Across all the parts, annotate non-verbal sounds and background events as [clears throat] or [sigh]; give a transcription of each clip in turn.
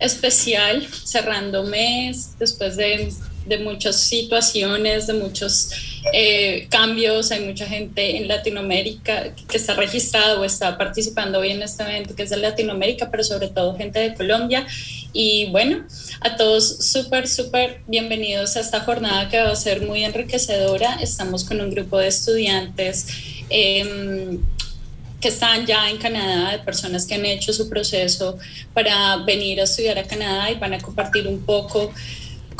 especial, cerrando mes, después de, de muchas situaciones, de muchos eh, cambios. Hay mucha gente en Latinoamérica que está registrado o está participando hoy en este evento que es de Latinoamérica, pero sobre todo gente de Colombia. Y bueno, a todos súper, súper bienvenidos a esta jornada que va a ser muy enriquecedora. Estamos con un grupo de estudiantes. Eh, que están ya en Canadá, de personas que han hecho su proceso para venir a estudiar a Canadá y van a compartir un poco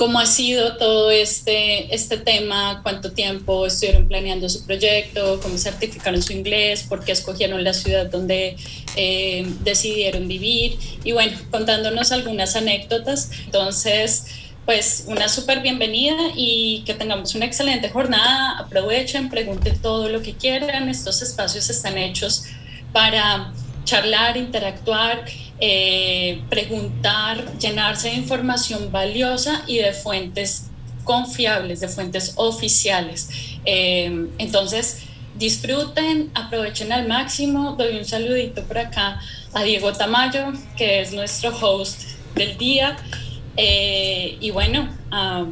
cómo ha sido todo este, este tema, cuánto tiempo estuvieron planeando su proyecto, cómo certificaron su inglés, por qué escogieron la ciudad donde eh, decidieron vivir y bueno, contándonos algunas anécdotas. Entonces, pues una súper bienvenida y que tengamos una excelente jornada. Aprovechen, pregunten todo lo que quieran. Estos espacios están hechos para charlar, interactuar, eh, preguntar, llenarse de información valiosa y de fuentes confiables, de fuentes oficiales. Eh, entonces, disfruten, aprovechen al máximo. Doy un saludito por acá a Diego Tamayo, que es nuestro host del día. Eh, y bueno, a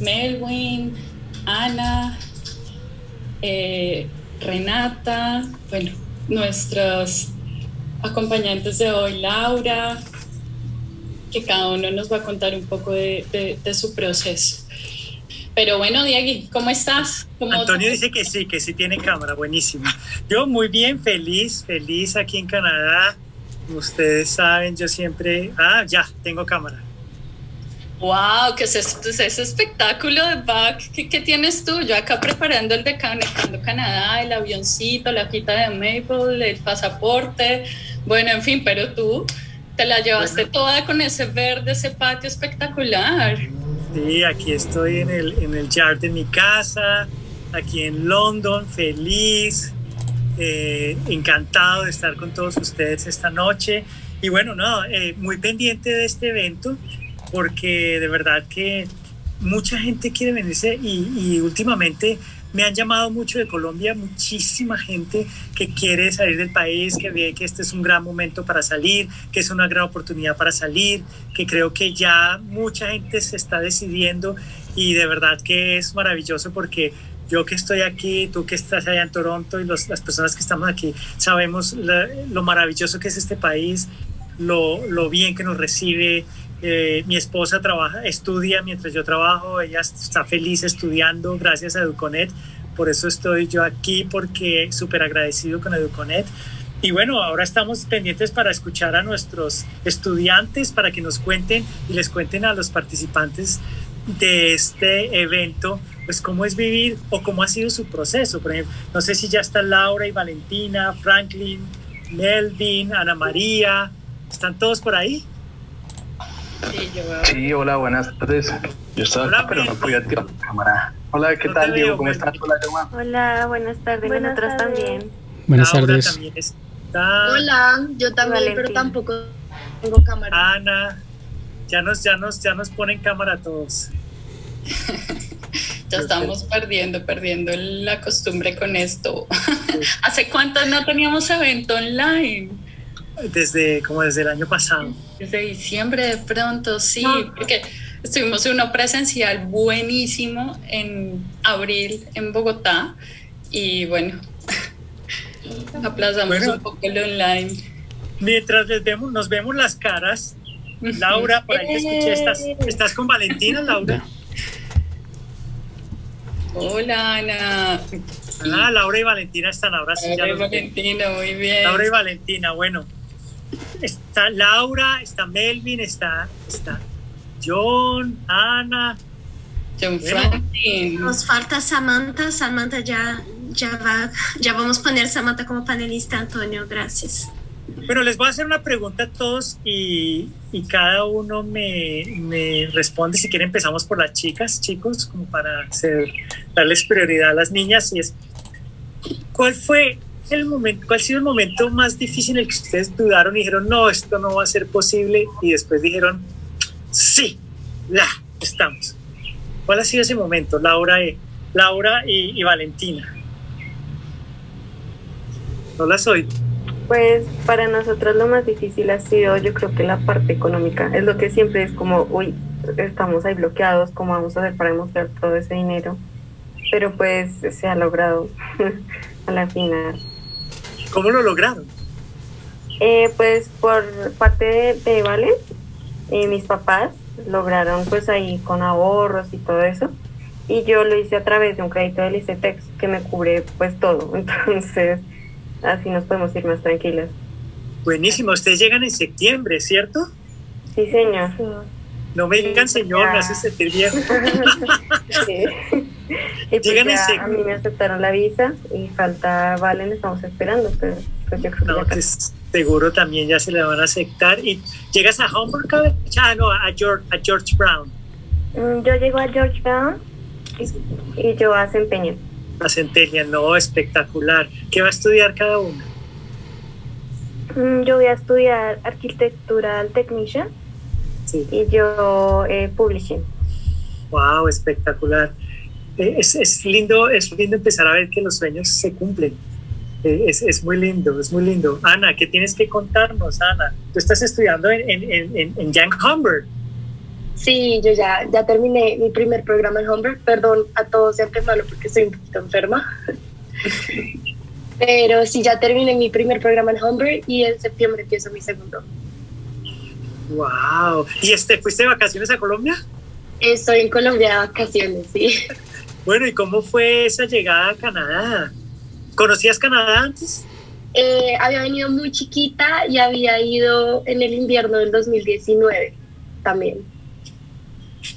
Melwin, Ana, eh, Renata, bueno, nuestros acompañantes de hoy, Laura, que cada uno nos va a contar un poco de, su proceso. Pero bueno, Diego, ¿cómo estás? Antonio dice que sí, que sí tiene cámara, buenísimo. Yo muy bien, feliz, feliz aquí en Canadá. Ustedes saben, yo siempre... Ah, ya, tengo cámara. Wow, ¿qué es ese espectáculo de back? ¿Qué, tienes tú? Yo acá preparando el de Conectando Canadá, el avioncito, la quita de Maple, el pasaporte. Bueno, en fin, pero tú te la llevaste toda con ese verde, ese patio espectacular. Sí, aquí estoy en el, en el yard de mi casa, aquí en London, feliz, eh, encantado de estar con todos ustedes esta noche. Y bueno, no, eh, muy pendiente de este evento porque de verdad que mucha gente quiere venirse y, últimamente me han llamado mucho de Colombia, muchísima gente que quiere salir del país, que ve que este es un gran momento para salir, que es una gran oportunidad para salir, que creo que ya mucha gente se está decidiendo y de verdad que es maravilloso porque yo que estoy aquí, tú que estás allá en Toronto y las personas que estamos aquí, sabemos lo maravilloso que es este país, lo, lo bien que nos recibe, eh, mi esposa trabaja, estudia mientras yo trabajo, ella está feliz estudiando gracias a Educonet, por eso estoy yo aquí porque súper agradecido con Educonet. Y bueno, ahora estamos pendientes para escuchar a nuestros estudiantes para que nos cuenten y les cuenten a los participantes de este evento, pues cómo es vivir o cómo ha sido su proceso. Por ejemplo, no sé si ya está Laura y Valentina, Franklin, Melvin, Ana María, ¿están todos por ahí? Sí, hola, buenas tardes. Yo estaba hola, pero no podía tirar la cámara. Hola, ¿qué tal, Diego? ¿Cómo estás? Hola, Hola, buenas tardes. Buenas Nosotros también. Buenas tardes. Hola, yo también, pero tampoco tengo cámara. Ana, ya nos, ya nos, ya nos ponen cámara todos. [laughs] ya estamos perdiendo, perdiendo la costumbre con esto. [laughs] ¿Hace cuánto no teníamos evento online? Desde, como desde el año pasado. Desde diciembre de pronto, sí, porque estuvimos en uno presencial buenísimo en abril en Bogotá y bueno, [laughs] aplazamos un poco el online. Mientras les vemos, nos vemos las caras, Laura, por ahí te escuché, ¿estás, ¿estás con Valentina, Laura? Hola, Ana. Ah, Laura y Valentina están ahora sí. Laura y Valentina, muy bien. Laura y Valentina, bueno está Laura, está Melvin, está, está John, Ana. John Nos falta Samantha. Samantha ya, ya va, ya vamos a poner Samantha como panelista, Antonio, gracias. Bueno, les voy a hacer una pregunta a todos y, y cada uno me, me, responde. Si quieren, empezamos por las chicas, chicos, como para hacer, darles prioridad a las niñas. Y es, ¿cuál fue el momento, cuál ha sido el momento más difícil en el que ustedes dudaron y dijeron, no, esto no va a ser posible? Y después dijeron, sí, la, estamos. ¿Cuál ha sido ese momento, Laura, y, Laura y, Valentina? No las oigo. Pues para nosotros lo más difícil ha sido yo creo que la parte económica. Es lo que siempre es como, uy, estamos ahí bloqueados, ¿cómo vamos a hacer para demostrar todo ese dinero? Pero pues se ha logrado [laughs] a la final. ¿Cómo lo lograron? Eh, pues por parte de, de Vale, eh, mis papás lograron pues ahí con ahorros y todo eso. Y yo lo hice a través de un crédito del ICETEX que me cubre pues todo. [laughs] Entonces así nos podemos ir más tranquilas. Buenísimo, ustedes llegan en septiembre, ¿cierto? Sí, señor. No me digan señor, me hace sentir viejo. [laughs] sí. Y pues llegan ya, a mí me aceptaron la visa y falta Valen, estamos esperando, pero pues yo creo no, que pues, seguro también ya se le van a aceptar. ¿Y llegas a Hamburg? Ah, no, a George, a George Brown. Mm, yo llego a George Brown y, yo a Centennial. A Centennial, no, espectacular. ¿Qué va a estudiar cada uno? Mm, yo voy a estudiar Architectural Technician y yo eh, Publishing. Wow, espectacular. Eh, es, es, lindo, es lindo empezar a ver que los sueños se cumplen. Eh, es, es, muy lindo, es muy lindo. Ana, ¿qué tienes que contarnos, Ana? Tú estás estudiando en, en, en, en Young Humber. Sí, yo ya, ya terminé mi primer programa en Humber. Perdón a todos de antemano porque estoy un poquito enferma. [laughs] Pero sí, ya terminé mi primer programa en Humber y en septiembre empiezo mi segundo. ¡Wow! ¿Y este, fuiste de vacaciones a Colombia? Estoy en Colombia de vacaciones, sí. [laughs] Bueno, ¿y cómo fue esa llegada a Canadá? ¿Conocías Canadá antes? Eh, había venido muy chiquita y había ido en el invierno del 2019 también.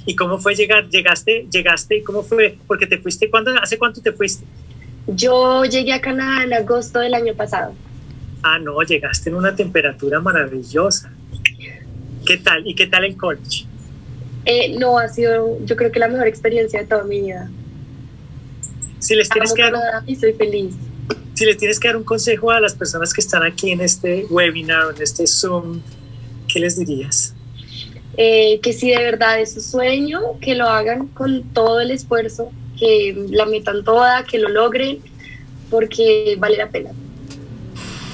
¿Y cómo fue llegar? ¿Llegaste? ¿Llegaste? ¿Cómo fue? Porque te fuiste, ¿cuándo, ¿hace cuánto te fuiste? Yo llegué a Canadá en agosto del año pasado. Ah, no, llegaste en una temperatura maravillosa. ¿Qué tal? ¿Y qué tal el college? Eh, no, ha sido yo creo que la mejor experiencia de toda mi vida. Si les tienes que dar, y soy feliz. Si les tienes que dar un consejo a las personas que están aquí en este webinar, en este Zoom, ¿qué les dirías? Eh, que si de verdad es su sueño, que lo hagan con todo el esfuerzo, que la metan toda, que lo logren, porque vale la pena.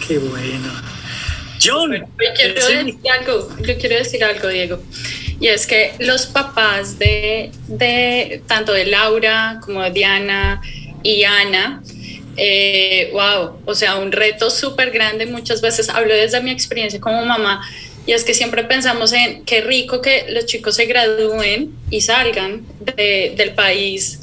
Qué bueno. John, yo quiero decir algo, yo quiero decir algo, Diego. Y es que los papás de, de tanto de Laura como de Diana y Ana, eh, wow, o sea, un reto súper grande. Muchas veces hablo desde mi experiencia como mamá, y es que siempre pensamos en qué rico que los chicos se gradúen y salgan del país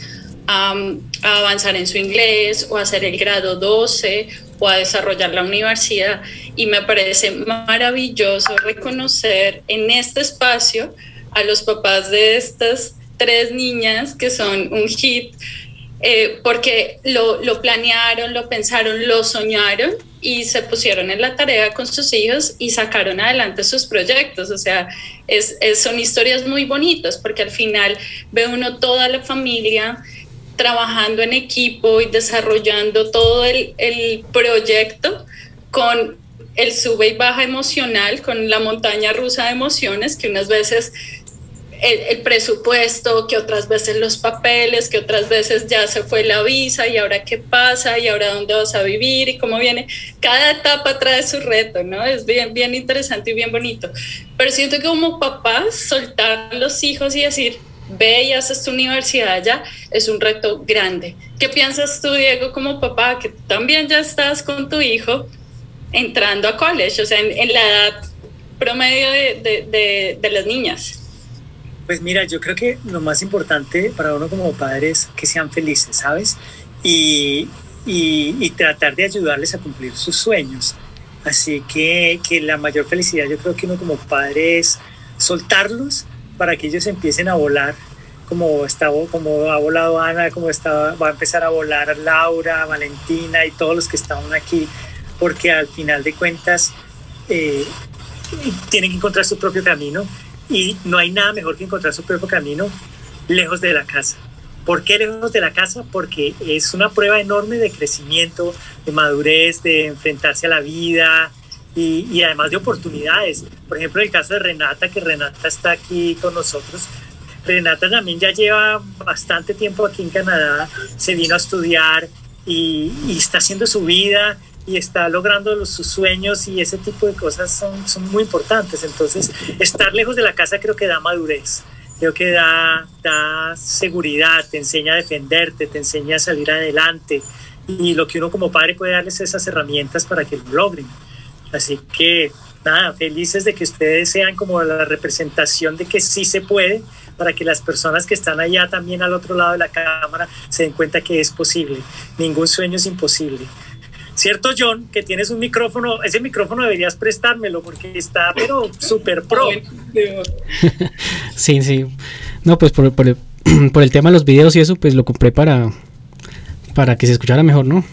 a avanzar en su inglés o a hacer el grado 12 o a desarrollar la universidad. Y me parece maravilloso reconocer en este espacio a los papás de estas tres niñas que son un hit, eh, porque lo, planearon, lo pensaron, lo soñaron y se pusieron en la tarea con sus hijos y sacaron adelante sus proyectos. O sea, son historias muy bonitas porque al final ve uno toda la familia trabajando en equipo y desarrollando todo el, el proyecto con el sube y baja emocional, con la montaña rusa de emociones que unas veces el, presupuesto, que otras veces los papeles, que otras veces ya se fue la visa y ahora qué pasa y ahora dónde vas a vivir y cómo viene. Cada etapa trae su reto, ¿no? Es bien, bien interesante y bien bonito. Pero siento que como papás, soltar los hijos y decir, ve y haces tu universidad ya, es un reto grande. ¿Qué piensas tú, Diego, como papá, que también ya estás con tu hijo entrando a college, o sea, en, la edad promedio de, de, de las niñas? Pues mira, yo creo que lo más importante para uno como padre es que sean felices, ¿sabes? Y, y, tratar de ayudarles a cumplir sus sueños. Así que, que, la mayor felicidad yo creo que uno como padre es soltarlos para que ellos empiecen a volar como, está, como ha volado Ana, como está, va a empezar a volar Laura, Valentina y todos los que estaban aquí, porque al final de cuentas eh, tienen que encontrar su propio camino y no hay nada mejor que encontrar su propio camino lejos de la casa. ¿Por qué lejos de la casa? Porque es una prueba enorme de crecimiento, de madurez, de enfrentarse a la vida y, y además de oportunidades. Por ejemplo, el caso de Renata, que Renata está aquí con nosotros. Renata también ya lleva bastante tiempo aquí en Canadá, se vino a estudiar y, y está haciendo su vida y está logrando sus sueños y ese tipo de cosas son, muy importantes. Entonces, estar lejos de la casa creo que da madurez, creo que da, da seguridad, te enseña a defenderte, te enseña a salir adelante y lo que uno como padre puede darles esas herramientas para que lo logren. Así que nada, felices de que ustedes sean como la representación de que sí se puede, para que las personas que están allá también al otro lado de la cámara se den cuenta que es posible. Ningún sueño es imposible. ¿Cierto, John? Que tienes un micrófono, ese micrófono deberías prestármelo porque está, pero súper pro. [laughs] sí, sí. No, pues por, por, el, [clears throat] por el tema de los videos y eso, pues lo compré para, para que se escuchara mejor, ¿no?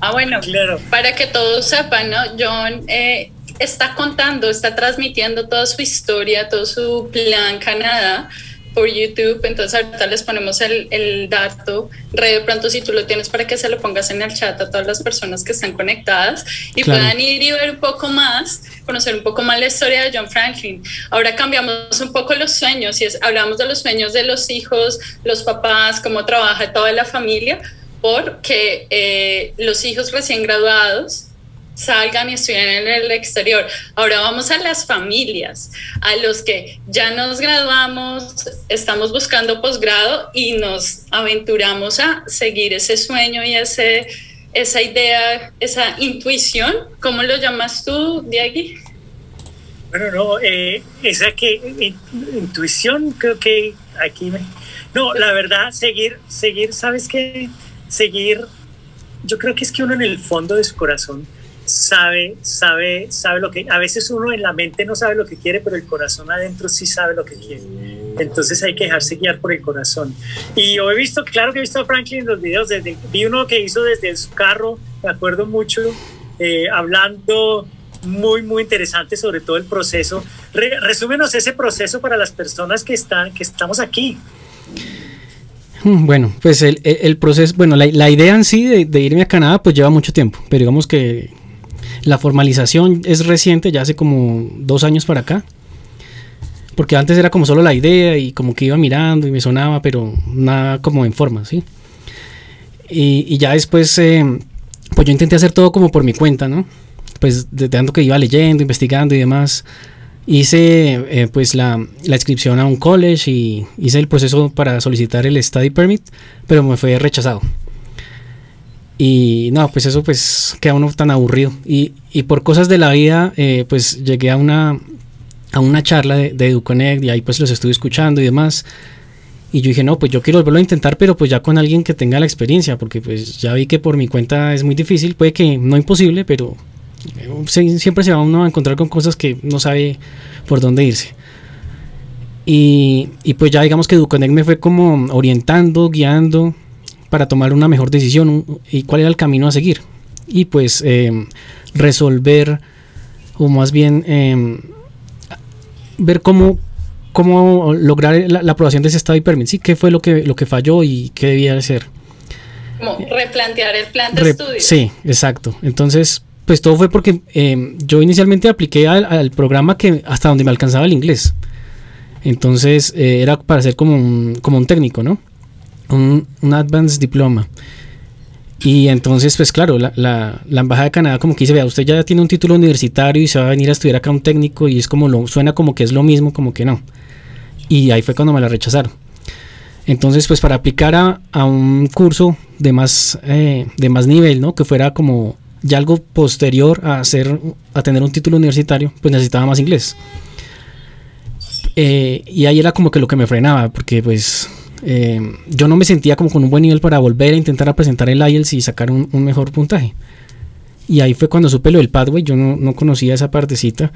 Ah, bueno, claro. para que todos sepan, ¿no? John eh, está contando, está transmitiendo toda su historia, todo su plan Canadá por YouTube, entonces ahorita les ponemos el, el dato, Re, de pronto si tú lo tienes para que se lo pongas en el chat a todas las personas que están conectadas y puedan ir y ver un poco más, conocer un poco más la historia de John Franklin. Ahora cambiamos un poco los sueños y es, hablamos de los sueños de los hijos, los papás, cómo trabaja toda la familia, porque eh, los hijos recién graduados salgan y estudien en el exterior. Ahora vamos a las familias, a los que ya nos graduamos, estamos buscando posgrado y nos aventuramos a seguir ese sueño y ese, esa idea, esa intuición. ¿Cómo lo llamas tú, Diagui? Bueno, no, eh, esa que eh, intuición creo que aquí me... No, la verdad, seguir, seguir, ¿sabes qué? seguir, yo creo que es que uno en el fondo de su corazón sabe, sabe, sabe lo que, a veces uno en la mente no sabe lo que quiere, pero el corazón adentro sí sabe lo que quiere. Entonces hay que dejarse guiar por el corazón. Y yo he visto, claro que he visto a Franklin en los videos, desde, vi uno que hizo desde su carro, me acuerdo mucho, eh, hablando muy, muy interesante sobre todo el proceso. resúmenos ese proceso para las personas que, están, que estamos aquí. Mm, bueno, pues el, proceso, bueno, la, idea en sí de, irme a Canadá pues lleva mucho tiempo, pero digamos que la formalización es reciente, ya hace como dos años para acá, porque antes era como solo la idea y como que iba mirando y me sonaba, pero nada como en forma, ¿sí? Y, ya después, eh, pues yo intenté hacer todo como por mi cuenta, ¿no? Pues de tanto que iba leyendo, investigando y demás hice eh, pues la, la, inscripción a un college y hice el proceso para solicitar el study permit, pero me fue rechazado. Y no, pues eso pues queda uno tan aburrido. Y, y por cosas de la vida, eh, pues llegué a una, a una charla de, de EduConnect y ahí pues los estuve escuchando y demás. Y yo dije, no, pues yo quiero volverlo a intentar, pero pues ya con alguien que tenga la experiencia, porque pues ya vi que por mi cuenta es muy difícil, puede que no imposible, pero siempre se va uno a encontrar con cosas que no sabe por dónde irse. Y, pues ya digamos que Educonnect me fue como orientando, guiando para tomar una mejor decisión y cuál era el camino a seguir. Y pues em, resolver, o más bien em, ver cómo, cómo lograr la, aprobación de ese estado y permiso. Sí, qué fue lo que, lo que falló y qué debía hacer. Como replantear el plan de estudio. Sí, exacto. Entonces, pues todo fue porque em, yo inicialmente apliqué al, programa que hasta donde me alcanzaba el inglés. Entonces eh, era para ser como un, como un técnico, ¿no? Un, un advanced diploma. Y entonces, pues claro, la, la, la, Embajada de Canadá como que dice, vea, usted ya tiene un título universitario y se va a venir a estudiar acá un técnico y es como lo, suena como que es lo mismo, como que no. Y ahí fue cuando me la rechazaron. Entonces, pues para aplicar a, a un curso de más, eh, de más nivel, ¿no? Que fuera como ya algo posterior a, hacer, a tener un título universitario, pues necesitaba más inglés. Eh, y ahí era como que lo que me frenaba, porque pues eh, yo no me sentía como con un buen nivel para volver a intentar presentar el IELTS y sacar un, mejor puntaje. Y ahí fue cuando supe lo del Pathway, yo no, conocía esa partecita.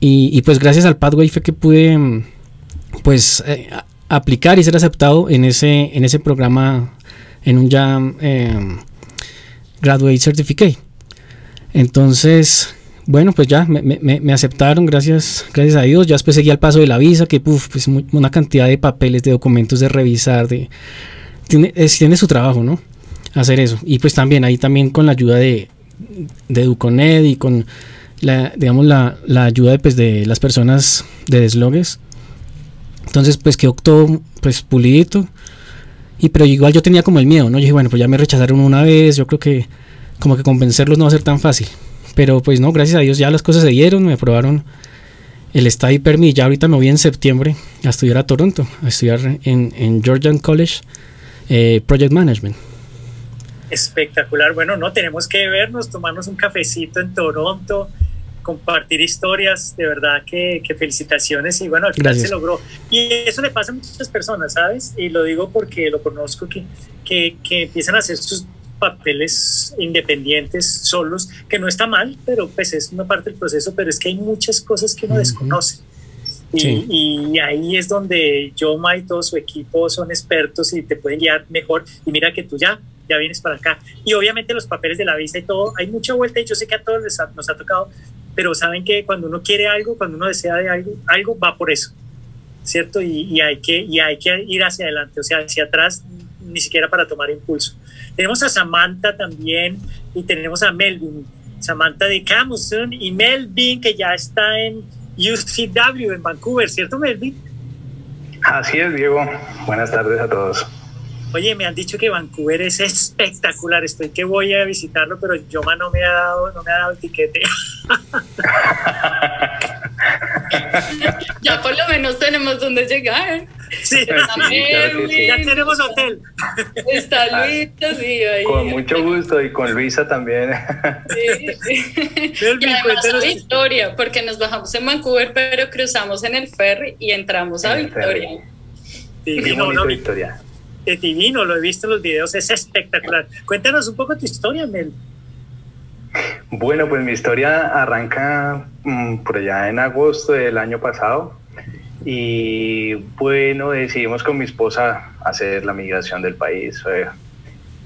Y, pues gracias al Pathway fue que pude pues eh, aplicar y ser aceptado en ese, en ese programa, en un jam Graduate Certificate. Entonces, bueno, pues ya me, aceptaron, gracias, gracias a Dios. Ya después seguí al paso de la visa, que pues una cantidad de papeles, de documentos de revisar, de tiene, tiene su trabajo, ¿no? Hacer eso. Y pues también ahí también con la ayuda de, de Educonet y con la, digamos, la, ayuda de, pues, de las personas de deslogues. Entonces, pues quedó todo pues pulidito Y pero igual yo tenía como el miedo, ¿no? Yo dije, bueno, pues ya me rechazaron una vez, yo creo que como que convencerlos no va a ser tan fácil. Pero pues no, gracias a Dios ya las cosas se dieron, me aprobaron el study permit. Ya ahorita me voy en septiembre a estudiar a Toronto, a estudiar en, en Georgian College eh, Project Management. Espectacular. Bueno, no tenemos que vernos, tomarnos un cafecito en Toronto, compartir historias. De verdad que, felicitaciones y bueno, al final se logró. Y eso le pasa a muchas personas, ¿sabes? Y lo digo porque lo conozco que, que, que empiezan a hacer sus papeles independientes, solos, que no está mal, pero pues es una parte del proceso, pero es que hay muchas cosas que uno desconoce. Y, ahí es donde Yoma y todo su equipo son expertos y te pueden guiar mejor. Y mira que tú ya, ya vienes para acá. Y obviamente los papeles de la visa y todo, hay mucha vuelta y yo sé que a todos les nos ha tocado, pero saben que cuando uno quiere algo, cuando uno desea de algo, algo va por eso, ¿cierto? Y, y, hay que, y hay que ir hacia adelante, o sea, hacia atrás, ni siquiera para tomar impulso. Tenemos a Samantha también y tenemos a Melvin, Samantha de Camuson y Melvin que ya está en UCW en Vancouver, ¿cierto Melvin? Así es, Diego. Buenas tardes a todos. Oye, me han dicho que Vancouver es espectacular. Estoy que voy a visitarlo, pero Yoma no me ha dado, no me ha dado el tiquete. [laughs] ya por lo menos tenemos donde llegar. Sí, ya tenemos hotel. Está Luisa, sí, ahí. Con mucho gusto y con Luisa también. Sí, [laughs] y además a Victoria, porque nos bajamos en Vancouver, pero cruzamos en el ferry y entramos a Victoria. Sí, no, Victoria es divino, lo he visto en los videos, es espectacular. Cuéntanos un poco tu historia, Mel. Bueno, pues mi historia arranca mm, por allá en agosto del año pasado y bueno, decidimos con mi esposa hacer la migración del país.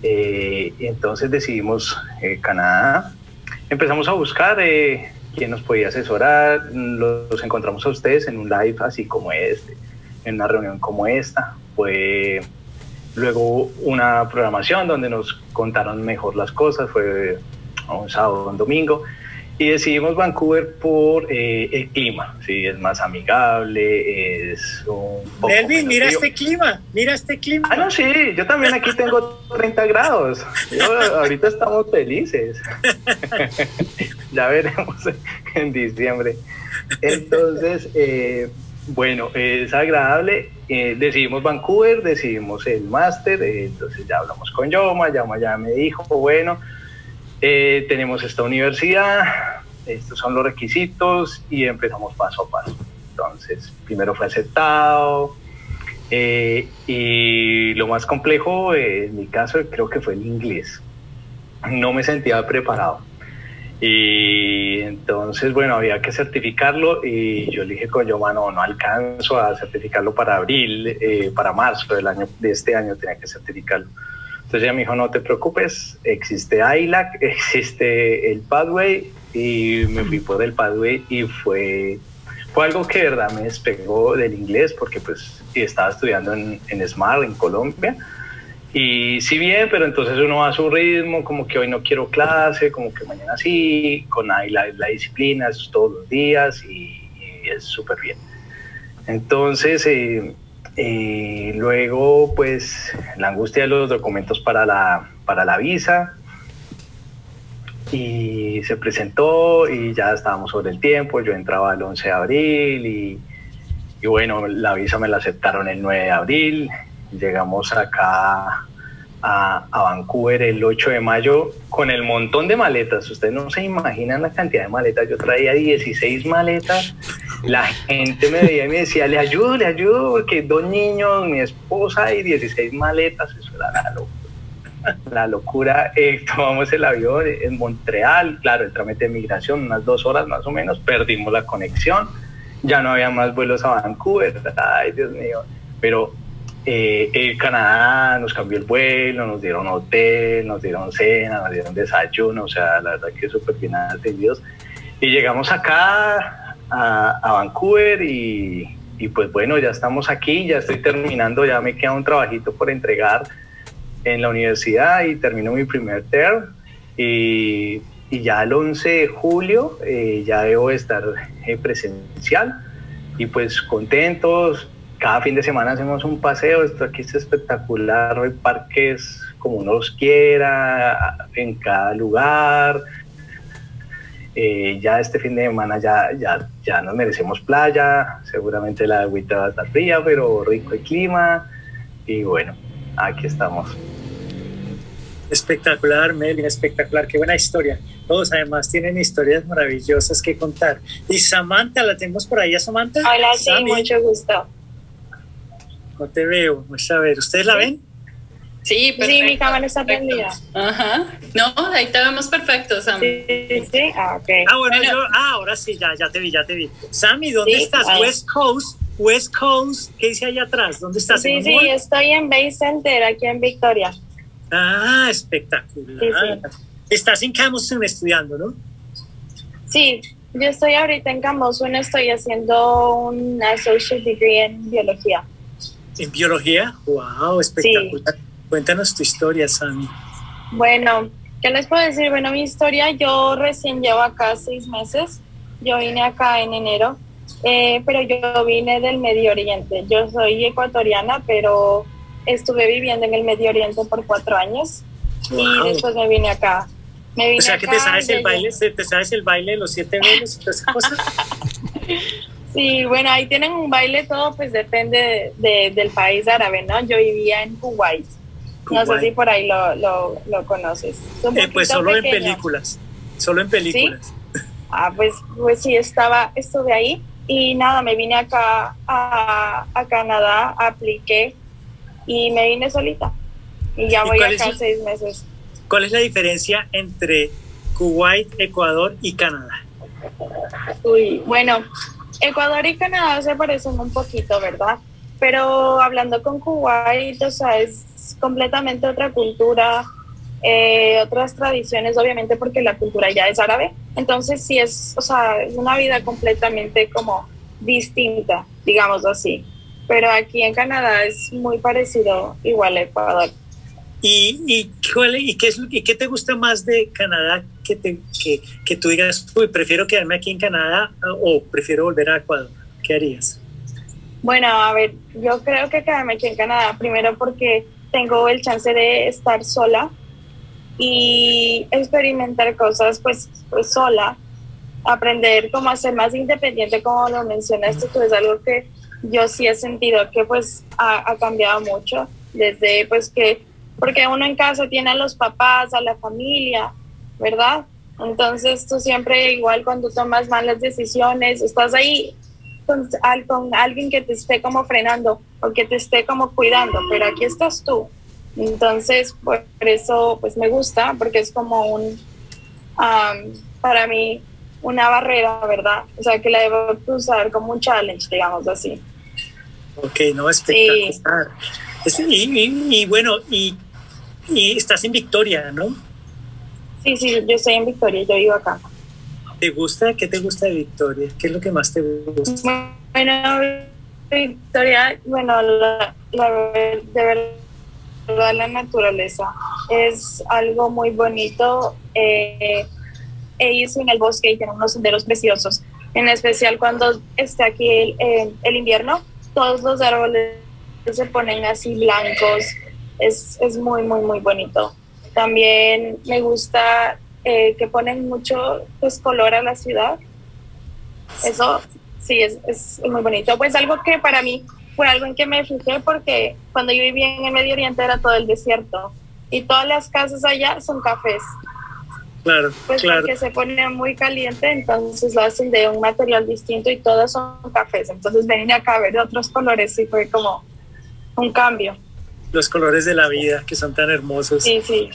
Eh, entonces decidimos eh, Canadá. Empezamos a buscar eh, quién nos podía asesorar. Los, encontramos a ustedes en un live así como este, en una reunión como esta. Fue Luego una programación donde nos contaron mejor las cosas, fue un sábado, un domingo, y decidimos Vancouver por eh, el clima, sí, es más amigable, es un poco mira este clima, mira este clima. Ah, no, sí, yo también aquí tengo 30 grados, ahorita estamos felices, [laughs] ya veremos en diciembre. Entonces, eh, bueno, es agradable. Eh, decidimos Vancouver, decidimos el máster, eh, entonces ya hablamos con Yoma, Yoma ya me dijo, bueno, eh, tenemos esta universidad, estos son los requisitos y empezamos paso a paso. Entonces, primero fue aceptado y lo más complejo en mi caso creo que fue el inglés. No me sentía preparado y entonces, bueno, había que certificarlo y yo le dije con yo, mano, no alcanzo a certificarlo para abril, eh, para marzo del año, de este año tenía que certificarlo. Entonces ella me dijo, no te preocupes, existe ILAC, [laughs] existe el Pathway y me fui por el Pathway y fue, fue algo que verdad me despegó del inglés porque pues estaba estudiando en, en SMART en Colombia y sí bien, pero entonces uno va a su ritmo, como que hoy no quiero clase, como que mañana sí, con ahí la, disciplina, es todos los días y, es súper bien. Entonces, eh, eh, luego, pues, la angustia de los documentos para la, para la visa. Y se presentó y ya estábamos sobre el tiempo. Yo entraba el 11 de abril y, y bueno, la visa me la aceptaron el 9 de abril llegamos acá a, Vancouver el 8 de mayo con el montón de maletas. Ustedes no se imaginan la cantidad de maletas. Yo traía 16 maletas. La gente me veía y me decía, le ayudo, le ayudo, porque dos niños, mi esposa y 16 maletas. Eso era la locura. La locura. Eh, [laughs] tomamos el avión en Montreal, claro, el trámite de migración, unas dos horas más o menos. Perdimos la conexión. Ya no había más vuelos a Vancouver. Ay, Dios mío. Pero eh, el Canadá nos cambió el vuelo, nos dieron hotel, nos dieron cena, nos dieron desayuno, o sea, la verdad que súper bien atendidos. Y llegamos acá a, Vancouver y, y, pues bueno, ya estamos aquí, ya estoy terminando, ya me queda un trabajito por entregar en la universidad y termino mi primer term y, y ya el 11 de julio eh, ya debo estar eh, presencial y pues contentos, cada fin de semana hacemos un paseo, esto aquí es espectacular, hay parques como uno los quiera, en cada lugar. Eh, ya este fin de semana ya, ya, ya nos merecemos playa, seguramente la agüita va a estar fría, pero rico el clima. Y bueno, aquí estamos. Espectacular, Melvin, espectacular, qué buena historia. Todos además tienen historias maravillosas que contar. Y Samantha, ¿la tenemos por ahí a Samantha? Hola, sí, mucho gusto. No te veo, vamos a ver, ¿ustedes la ven? Sí, perfecto, sí, mi cámara está prendida. Ajá. No, ahí te vemos perfecto, Sam. Sí, sí, ah, ok. Ah, bueno, yo, ah, ahora sí, ya, ya te vi, ya te vi. Sammy, ¿dónde estás? West Coast, West Coast, ¿qué dice allá atrás? ¿Dónde estás? Sí, sí, estoy en Bay Center, aquí en Victoria. Ah, espectacular. Estás en Campbellton estudiando, ¿no? Sí, yo estoy ahorita en Campbellton, estoy haciendo un associate degree en biología. ¿En biología? ¡Wow! Espectacular. Cuéntanos tu historia, Sammy. Bueno, ¿qué les puedo decir? Bueno, mi historia, yo recién llevo acá seis meses. Yo vine acá en enero, eh, pero yo vine del Medio Oriente. Yo soy ecuatoriana, pero estuve viviendo en el Medio Oriente por cuatro años y después me vine acá. Me vine o sea, que te sabes, el baile, te sabes el baile de los siete velos y todas esas cosas. [laughs] sí, bueno, ahí tienen un baile, todo pues depende de, del país árabe, ¿no? Yo vivía en Kuwait. No sé si por ahí lo, lo, lo conoces. Eh, pues solo en películas, solo en películas. Ah, pues, pues sí, estaba, estuve ahí y nada, me vine acá a, a Canadá, apliqué y me vine solita. Y ya voy acá seis meses. ¿Cuál es la diferencia entre Kuwait, Ecuador y Canadá? Uy, bueno, Ecuador y Canadá se parecen un poquito, ¿verdad? Pero hablando con Kuwait, o sea, es completamente otra cultura, eh, otras tradiciones, obviamente, porque la cultura ya es árabe. Entonces, sí es, o sea, es una vida completamente como distinta, digamos así pero aquí en Canadá es muy parecido igual a Ecuador. ¿Y, y, y, qué, es, y qué te gusta más de Canadá que, te, que, que tú digas, uy, prefiero quedarme aquí en Canadá o prefiero volver a Ecuador? ¿Qué harías? Bueno, a ver, yo creo que quedarme aquí en Canadá, primero porque tengo el chance de estar sola y experimentar cosas pues, pues sola, aprender cómo ser más independiente, como lo mencionaste, tú es algo que yo sí he sentido que pues ha, cambiado mucho desde pues que, porque uno en casa tiene a los papás, a la familia, ¿verdad? Entonces tú siempre igual cuando tomas malas decisiones, estás ahí con, con alguien que te esté como frenando o que te esté como cuidando, pero aquí estás tú. Entonces, por eso pues me gusta, porque es como un, para mí, una barrera, ¿verdad? O sea, que la debo cruzar como un challenge, digamos así. Ok, no, espectacular. Y, bueno, y, estás en Victoria, ¿no? Sí, sí, yo estoy en Victoria, yo vivo acá. ¿Te gusta? ¿Qué te gusta de Victoria? ¿Qué es lo que más te gusta? Bueno, Victoria, bueno, la, de verdad la naturaleza es algo muy bonito. Eh, he en el bosque y tiene unos senderos preciosos, en especial cuando está aquí el, el invierno todos los árboles se ponen así blancos, es, es muy, muy, muy bonito. También me gusta eh, que ponen mucho pues, color a la ciudad. Eso sí, es, es, muy bonito. Pues algo que para mí fue algo en que me fijé porque cuando yo vivía en el Medio Oriente era todo el desierto y todas las casas allá son cafés. Claro, pues porque se pone muy caliente, entonces lo hacen de un material distinto y todos son cafés. Entonces venir acá a ver otros colores y fue como un cambio. Los colores de la vida que son tan hermosos. Sí, sí.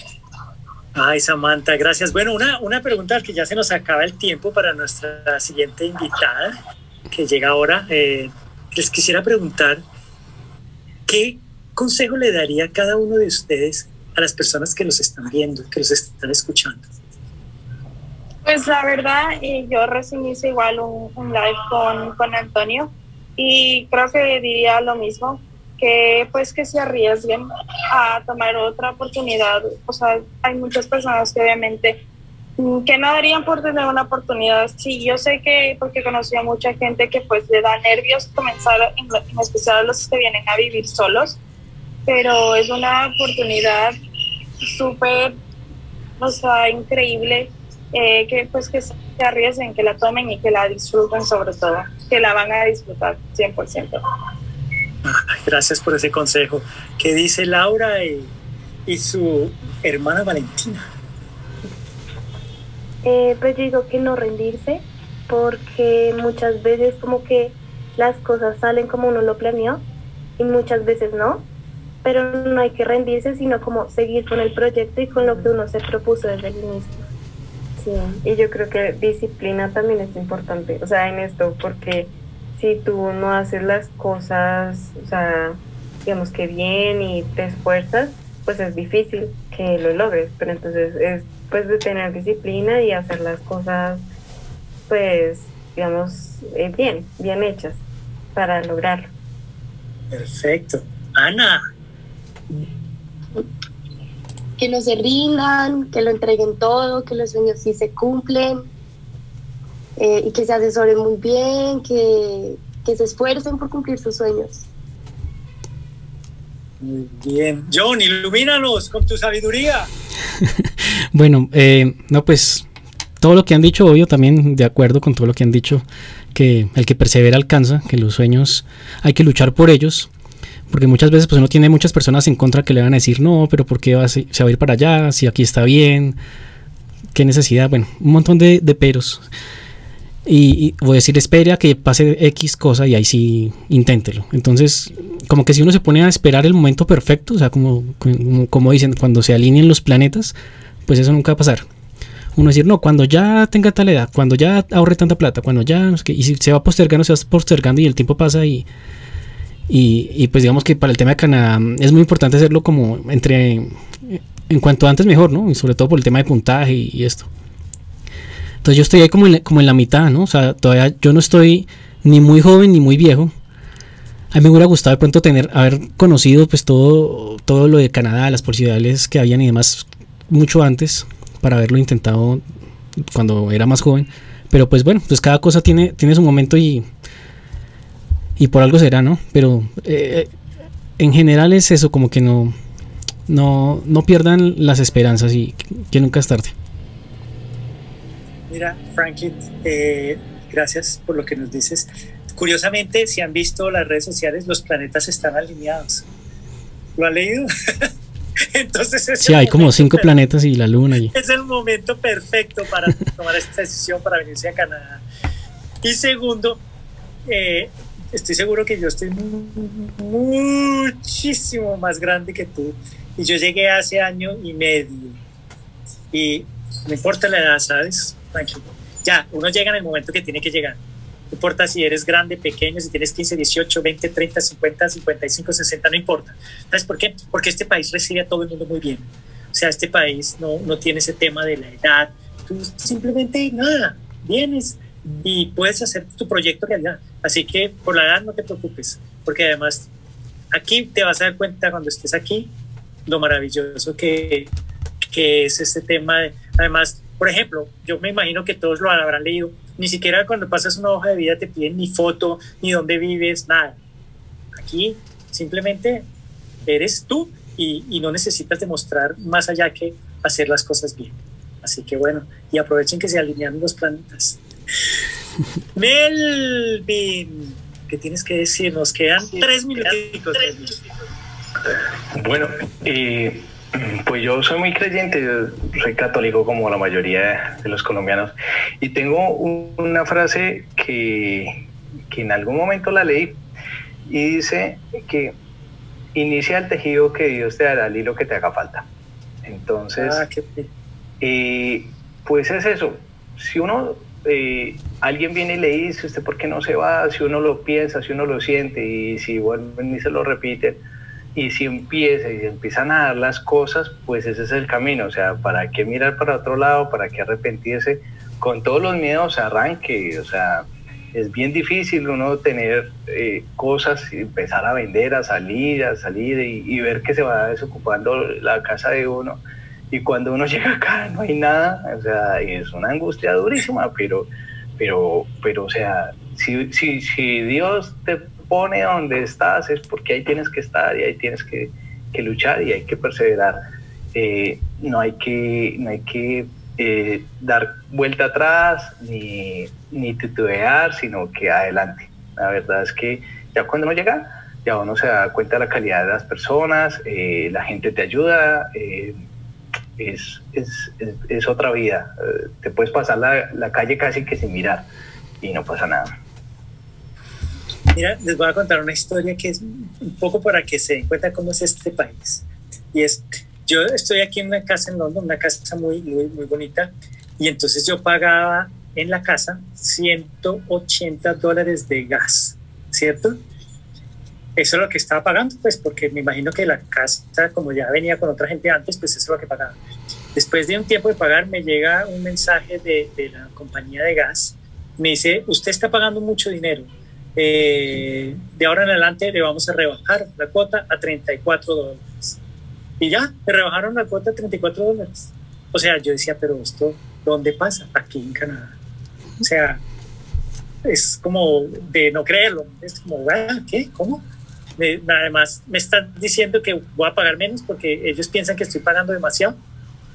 Ay, Samantha, gracias. Bueno, una, una pregunta que ya se nos acaba el tiempo para nuestra siguiente invitada que llega ahora. Eh, les quisiera preguntar, ¿qué consejo le daría cada uno de ustedes a las personas que los están viendo, que los están escuchando? Pues la verdad, yo recién hice igual un, live con, con, Antonio y creo que diría lo mismo, que pues que se arriesguen a tomar otra oportunidad. O sea, hay muchas personas que obviamente Mm, ¿Qué no por tener una oportunidad? Sí, yo sé que, porque conocí a mucha gente que pues le da nervios comenzar, en, especial los que vienen a vivir solos, pero es una oportunidad súper, o sea, increíble, eh, que pues que se arriesguen, que la tomen y que la disfruten sobre todo, que la van a disfrutar 100%. [laughs] Gracias por ese consejo. ¿Qué dice Laura y, y su hermana Valentina? Eh, pues yo digo que no rendirse, porque muchas veces como que las cosas salen como uno lo planeó y muchas veces no, pero no hay que rendirse, sino como seguir con el proyecto y con lo que uno se propuso desde el inicio. Sí, y yo creo que disciplina también es importante, o sea, en esto, porque si tú no haces las cosas, o sea, digamos que bien y te esfuerzas, pues es difícil que lo logres, pero entonces es pues de tener disciplina y hacer las cosas pues digamos eh, bien, bien hechas para lograrlo. Perfecto. Ana. Que no se rindan, que lo entreguen todo, que los sueños sí se cumplen eh, y que se asesoren muy bien, que, que se esfuercen por cumplir sus sueños. Muy bien. John, ilumínanos con tu sabiduría. [laughs] bueno, eh, no, pues todo lo que han dicho, obvio, también de acuerdo con todo lo que han dicho, que el que persevera alcanza, que los sueños hay que luchar por ellos, porque muchas veces pues uno tiene muchas personas en contra que le van a decir, no, pero ¿por qué va se va a ir para allá? Si aquí está bien, qué necesidad, bueno, un montón de, de peros. Y, voy a decir, espere a que pase X cosa y ahí sí inténtelo. Entonces, como que si uno se pone a esperar el momento perfecto, o sea, como, como, dicen, cuando se alineen los planetas, pues eso nunca va a pasar. Uno decir, no, cuando ya tenga tal edad, cuando ya ahorre tanta plata, cuando ya, y si se va postergando, se va postergando y el tiempo pasa y, y, pues digamos que para el tema de Canadá es muy importante hacerlo como entre, en cuanto antes mejor, ¿no? Y sobre todo por el tema de puntaje y esto. Entonces yo estoy ahí como en, como en la mitad, ¿no? O sea, todavía yo no estoy ni muy joven ni muy viejo. A mí me hubiera gustado de pronto tener, haber conocido pues todo, todo lo de Canadá, las posibilidades que habían y demás mucho antes para haberlo intentado cuando era más joven. Pero pues bueno, pues cada cosa tiene, tiene su momento y, y por algo será, ¿no? Pero eh, en general es eso, como que no, no, no pierdan las esperanzas y que nunca es tarde. Mira, Franklin, eh, gracias por lo que nos dices. Curiosamente, si han visto las redes sociales, los planetas están alineados. ¿Lo han leído? [laughs] Entonces sí, hay como cinco planetas y la luna. Y... Es el momento perfecto para [laughs] tomar esta decisión para venirse a Canadá. Y segundo, eh, estoy seguro que yo estoy muchísimo más grande que tú. Y yo llegué hace año y medio. Y no importa la edad, ¿sabes? Ya, uno llega en el momento que tiene que llegar. No importa si eres grande, pequeño, si tienes 15, 18, 20, 30, 50, 55, 60, no importa. ¿Sabes por qué? Porque este país recibe a todo el mundo muy bien. O sea, este país no, no tiene ese tema de la edad. Tú simplemente, nada, vienes y puedes hacer tu proyecto realidad. Así que por la edad no te preocupes, porque además aquí te vas a dar cuenta cuando estés aquí lo maravilloso que, que es este tema. De, además, por ejemplo, yo me imagino que todos lo habrán leído. Ni siquiera cuando pasas una hoja de vida te piden ni foto, ni dónde vives, nada. Aquí simplemente eres tú y, no necesitas demostrar más allá que hacer las cosas bien. Así que bueno, y aprovechen que se alinean los planetas. [laughs] Melvin, ¿qué tienes que decir? Nos quedan tres minutos. Bueno, eh, pues yo soy muy creyente, soy católico como la mayoría de los colombianos y tengo una frase que, que en algún momento la leí y dice que inicia el tejido que Dios te dará el hilo que te haga falta. Entonces, ah, eh, pues es eso. Si uno, eh, alguien viene y le dice, ¿usted por qué no se va? Si uno lo piensa, si uno lo siente y si vuelven y se lo repiten, y si empieza y empiezan a dar las cosas, pues ese es el camino. O sea, ¿para qué mirar para otro lado? ¿Para qué arrepentirse? Con todos los miedos arranque. O sea, es bien difícil uno tener eh, cosas y empezar a vender, a salir, a salir y, ver que se va desocupando la casa de uno. y cuando uno [laughs] llega acá no hay nada, o sea, es una angustia durísima, pero, pero, pero o sea, si, si, si Dios te pone donde estás es porque ahí tienes que estar y ahí tienes que, luchar y hay que perseverar. Eh, no hay que, no hay que eh, dar vuelta atrás ni, titubear, sino que adelante. La verdad es que ya cuando uno llega, ya uno se da cuenta de la calidad de las personas, eh, la gente te ayuda, es, es, es, otra vida. te puedes pasar la calle casi que sin mirar y no pasa nada. Mira, les voy a contar una historia que es un poco para que se den cuenta cómo es este país. Y es, yo estoy aquí en una casa en London, una casa muy, muy, muy bonita, y entonces yo pagaba en la casa 180 dólares de gas, ¿cierto? Eso es lo que estaba pagando, pues porque me imagino que la casa, como ya venía con otra gente antes, pues eso es lo que pagaba. Después de un tiempo de pagar, me llega un mensaje de, de la compañía de gas. Me dice, usted está pagando mucho dinero eh, de ahora en adelante le vamos a rebajar la cuota a 34 dólares. Y ya, le rebajaron la cuota a 34 dólares. O sea, yo decía, pero esto, ¿dónde pasa? Aquí en Canadá. O sea, es como de no creerlo. Es como, ¿qué? ¿Cómo? además, me están diciendo que voy a pagar menos porque ellos piensan que estoy pagando demasiado.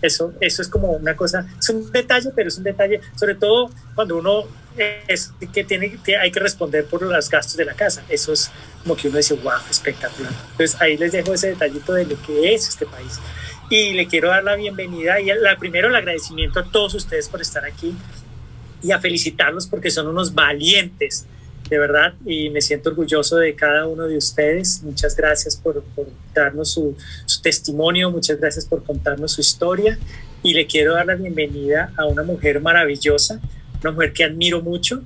Eso, eso es como una cosa, es un detalle, pero es un detalle, sobre todo cuando uno es que tiene, hay que responder por los gastos de la casa. Eso es como que uno dice, wow, espectacular. Entonces ahí les dejo ese detallito de lo que es este país. Y le quiero dar la bienvenida y la, primero el agradecimiento a todos ustedes por estar aquí y a felicitarlos porque son unos valientes, de verdad, y me siento orgulloso de cada uno de ustedes. Muchas gracias por, darnos su testimonio, muchas gracias por contarnos su historia y le quiero dar la bienvenida a una mujer maravillosa una mujer que admiro mucho,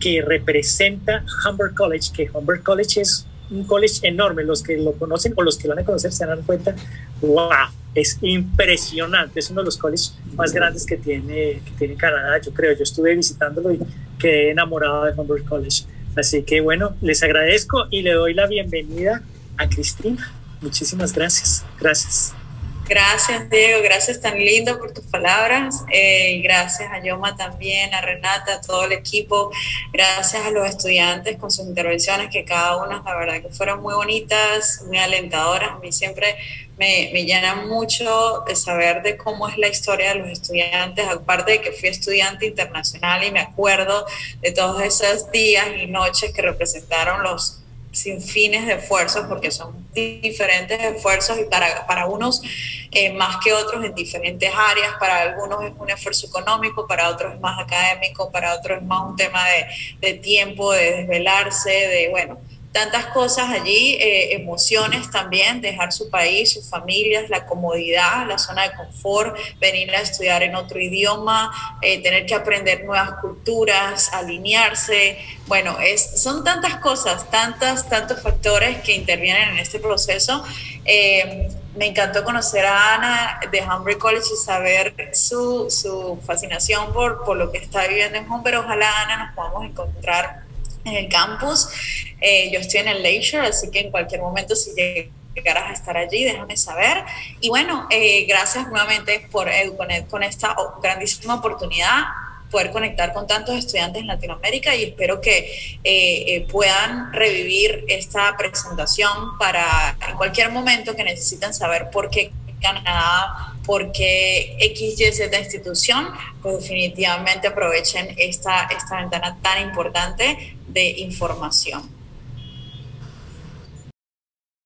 que representa Humber College, que Humber College es un college enorme, los que lo conocen o los que lo van a conocer se dan cuenta, wow, es impresionante, es uno de los colleges más grandes que tiene, que tiene Canadá, yo creo, yo estuve visitándolo y quedé enamorado de Humber College. Así que bueno, les agradezco y le doy la bienvenida a Cristina. Muchísimas gracias. Gracias. Gracias, Diego. Gracias tan lindo por tus palabras. Eh, gracias a Yoma también, a Renata, a todo el equipo. Gracias a los estudiantes con sus intervenciones, que cada una, la verdad, que fueron muy bonitas, muy alentadoras. A mí siempre me, me llena mucho de saber de cómo es la historia de los estudiantes, aparte de que fui estudiante internacional y me acuerdo de todos esos días y noches que representaron los sin fines de esfuerzos, porque son diferentes esfuerzos y para, para unos eh, más que otros en diferentes áreas, para algunos es un esfuerzo económico, para otros es más académico, para otros es más un tema de, de tiempo, de desvelarse, de, bueno, tantas cosas allí, eh, emociones también, dejar su país, sus familias, la comodidad, la zona de confort, venir a estudiar en otro idioma, eh, tener que aprender nuevas culturas, alinearse. Bueno, es, son tantas cosas, tantas, tantos factores que intervienen en este proceso. Eh, me encantó conocer a Ana de Humphrey College y saber su, su fascinación por, por lo que está viviendo en Humber. Ojalá, Ana, nos podamos encontrar en el campus. Eh, yo estoy en el Leisure, así que en cualquier momento si llegaras a estar allí, déjame saber. Y bueno, eh, gracias nuevamente por EduConnect con esta grandísima oportunidad poder conectar con tantos estudiantes en Latinoamérica y espero que eh, puedan revivir esta presentación para en cualquier momento que necesiten saber por qué Canadá, por qué XYZ institución, pues definitivamente aprovechen esta, esta ventana tan importante de información.